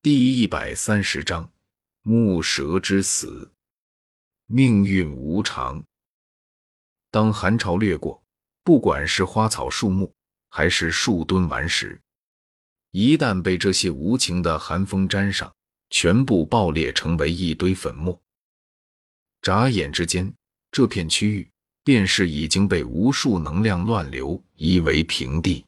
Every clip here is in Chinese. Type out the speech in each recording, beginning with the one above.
第一百三十章木蛇之死。命运无常。当寒潮掠过，不管是花草树木，还是树墩顽石，一旦被这些无情的寒风沾上，全部爆裂成为一堆粉末。眨眼之间，这片区域便是已经被无数能量乱流夷为平地。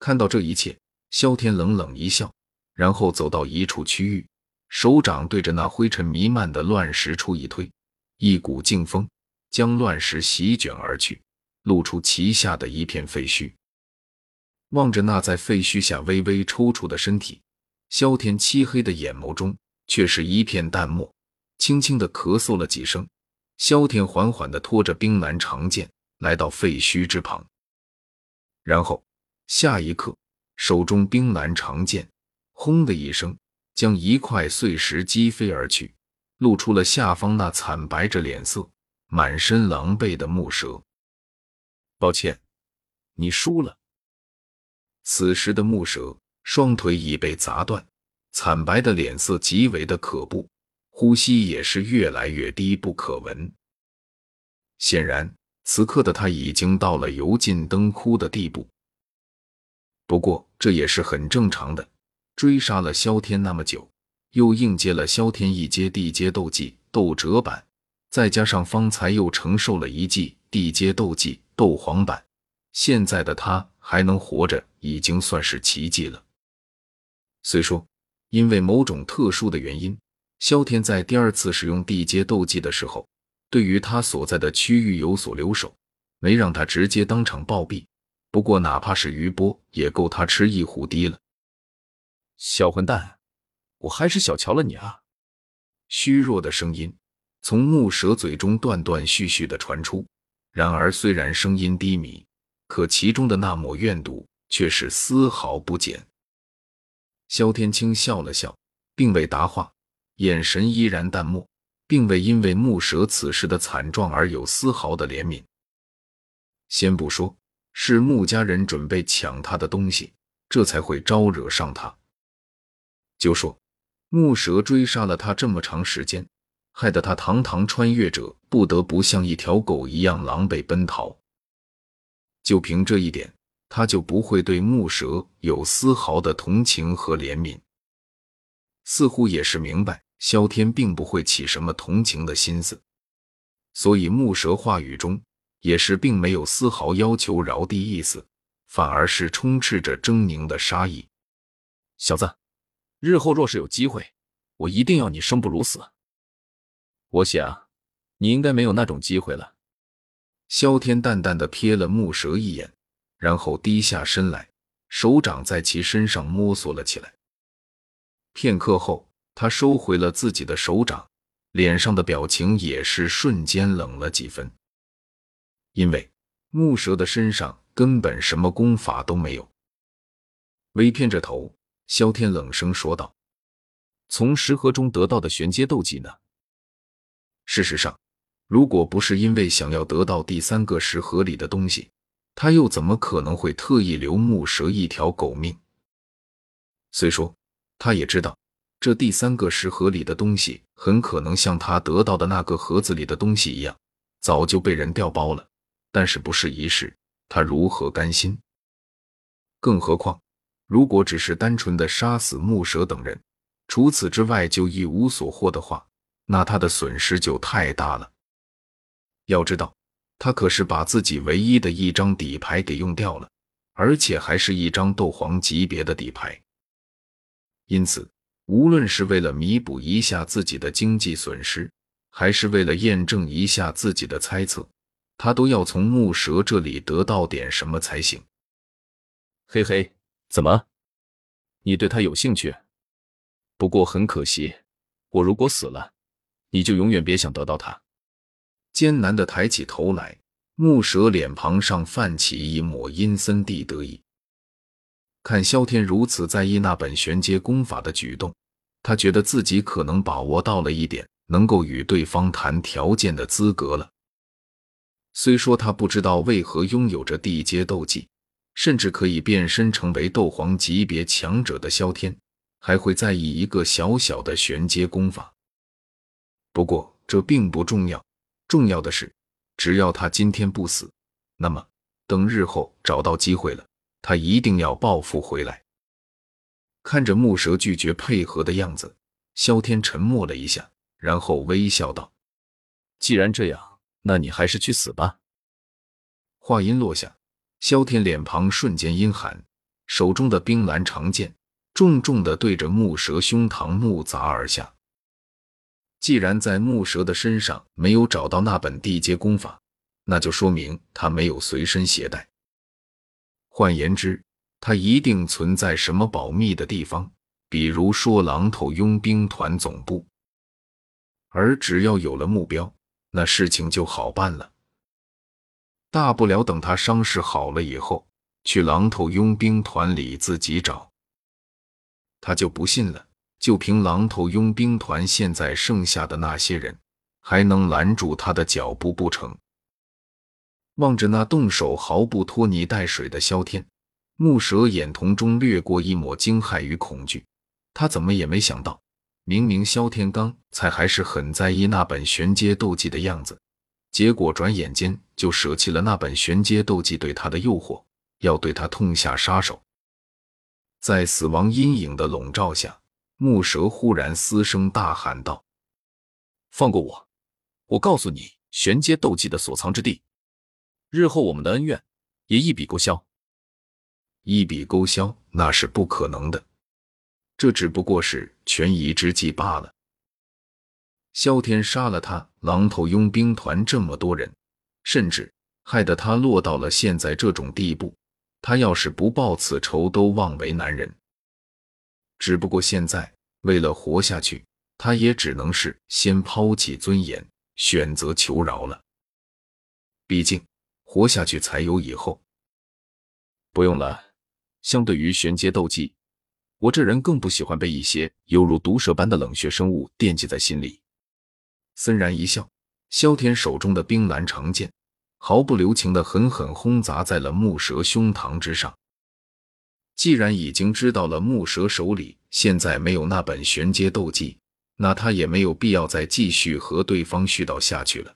看到这一切，萧天冷冷一笑。然后走到一处区域，手掌对着那灰尘弥漫的乱石处一推，一股劲风将乱石席卷而去，露出其下的一片废墟。望着那在废墟下微微抽搐的身体，萧天漆黑的眼眸中却是一片淡漠，轻轻的咳嗽了几声。萧天缓缓的拖着冰蓝长剑来到废墟之旁，然后下一刻，手中冰蓝长剑。轰的一声，将一块碎石击飞而去，露出了下方那惨白着脸色、满身狼狈的木蛇。抱歉，你输了。此时的木蛇双腿已被砸断，惨白的脸色极为的可怖，呼吸也是越来越低不可闻。显然，此刻的他已经到了油尽灯枯的地步。不过，这也是很正常的。追杀了萧天那么久，又应接了萧天一阶地阶斗技斗折版，再加上方才又承受了一记地阶斗技斗皇版，现在的他还能活着，已经算是奇迹了。虽说因为某种特殊的原因，萧天在第二次使用地阶斗技的时候，对于他所在的区域有所留守，没让他直接当场暴毙。不过哪怕是余波，也够他吃一壶滴了。小混蛋，我还是小瞧了你啊！虚弱的声音从木蛇嘴中断断续续的传出。然而，虽然声音低迷，可其中的那抹怨毒却是丝毫不减。萧天青笑了笑，并未答话，眼神依然淡漠，并未因为木蛇此时的惨状而有丝毫的怜悯。先不说是穆家人准备抢他的东西，这才会招惹上他。就说木蛇追杀了他这么长时间，害得他堂堂穿越者不得不像一条狗一样狼狈奔逃。就凭这一点，他就不会对木蛇有丝毫的同情和怜悯。似乎也是明白萧天并不会起什么同情的心思，所以木蛇话语中也是并没有丝毫要求饶的意思，反而是充斥着狰狞的杀意。小子。日后若是有机会，我一定要你生不如死。我想，你应该没有那种机会了。萧天淡淡的瞥了木蛇一眼，然后低下身来，手掌在其身上摸索了起来。片刻后，他收回了自己的手掌，脸上的表情也是瞬间冷了几分，因为木蛇的身上根本什么功法都没有。微偏着头。萧天冷声说道：“从石盒中得到的玄阶斗技呢？事实上，如果不是因为想要得到第三个石盒里的东西，他又怎么可能会特意留木蛇一条狗命？虽说他也知道，这第三个石盒里的东西很可能像他得到的那个盒子里的东西一样，早就被人调包了。但是不是一试，他如何甘心？更何况……”如果只是单纯的杀死木蛇等人，除此之外就一无所获的话，那他的损失就太大了。要知道，他可是把自己唯一的一张底牌给用掉了，而且还是一张斗皇级别的底牌。因此，无论是为了弥补一下自己的经济损失，还是为了验证一下自己的猜测，他都要从木蛇这里得到点什么才行。嘿嘿。怎么？你对他有兴趣？不过很可惜，我如果死了，你就永远别想得到他。艰难的抬起头来，木蛇脸庞上泛起一抹阴森地得意。看萧天如此在意那本玄阶功法的举动，他觉得自己可能把握到了一点能够与对方谈条件的资格了。虽说他不知道为何拥有着地阶斗技。甚至可以变身成为斗皇级别强者的萧天，还会在意一个小小的玄阶功法。不过这并不重要，重要的是，只要他今天不死，那么等日后找到机会了，他一定要报复回来。看着木蛇拒绝配合的样子，萧天沉默了一下，然后微笑道：“既然这样，那你还是去死吧。”话音落下，萧天脸庞瞬间阴寒，手中的冰蓝长剑重重的对着木蛇胸膛木砸而下。既然在木蛇的身上没有找到那本地阶功法，那就说明他没有随身携带。换言之，他一定存在什么保密的地方，比如说狼头佣兵团总部。而只要有了目标，那事情就好办了。大不了等他伤势好了以后，去狼头佣兵团里自己找。他就不信了，就凭狼头佣兵团现在剩下的那些人，还能拦住他的脚步不成？望着那动手毫不拖泥带水的萧天，木蛇眼瞳中掠过一抹惊骇与恐惧。他怎么也没想到，明明萧天刚才还是很在意那本玄阶斗技的样子。结果转眼间就舍弃了那本玄阶斗技对他的诱惑，要对他痛下杀手。在死亡阴影的笼罩下，木蛇忽然嘶声大喊道：“放过我！我告诉你，玄阶斗技的所藏之地，日后我们的恩怨也一笔勾销。一笔勾销那是不可能的，这只不过是权宜之计罢了。”萧天杀了他狼头佣兵团这么多人，甚至害得他落到了现在这种地步。他要是不报此仇，都枉为男人。只不过现在为了活下去，他也只能是先抛弃尊严，选择求饶了。毕竟活下去才有以后。不用了，相对于玄阶斗技，我这人更不喜欢被一些犹如毒蛇般的冷血生物惦记在心里。森然一笑，萧天手中的冰蓝长剑毫不留情的狠狠轰砸在了木蛇胸膛之上。既然已经知道了木蛇手里现在没有那本玄阶斗技，那他也没有必要再继续和对方絮叨下去了。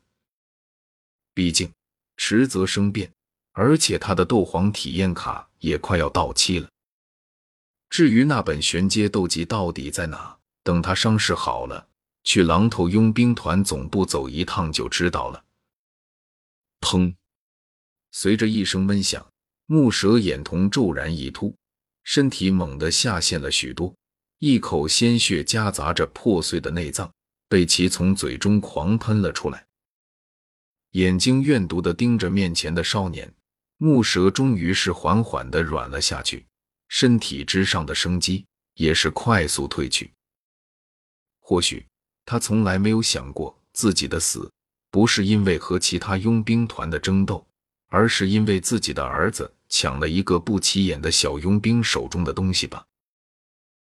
毕竟迟则生变，而且他的斗皇体验卡也快要到期了。至于那本玄阶斗技到底在哪，等他伤势好了。去狼头佣兵团总部走一趟就知道了。砰！随着一声闷响，木蛇眼瞳骤然一突，身体猛地下陷了许多，一口鲜血夹杂着破碎的内脏被其从嘴中狂喷了出来。眼睛怨毒的盯着面前的少年，木蛇终于是缓缓的软了下去，身体之上的生机也是快速褪去。或许。他从来没有想过自己的死不是因为和其他佣兵团的争斗，而是因为自己的儿子抢了一个不起眼的小佣兵手中的东西吧。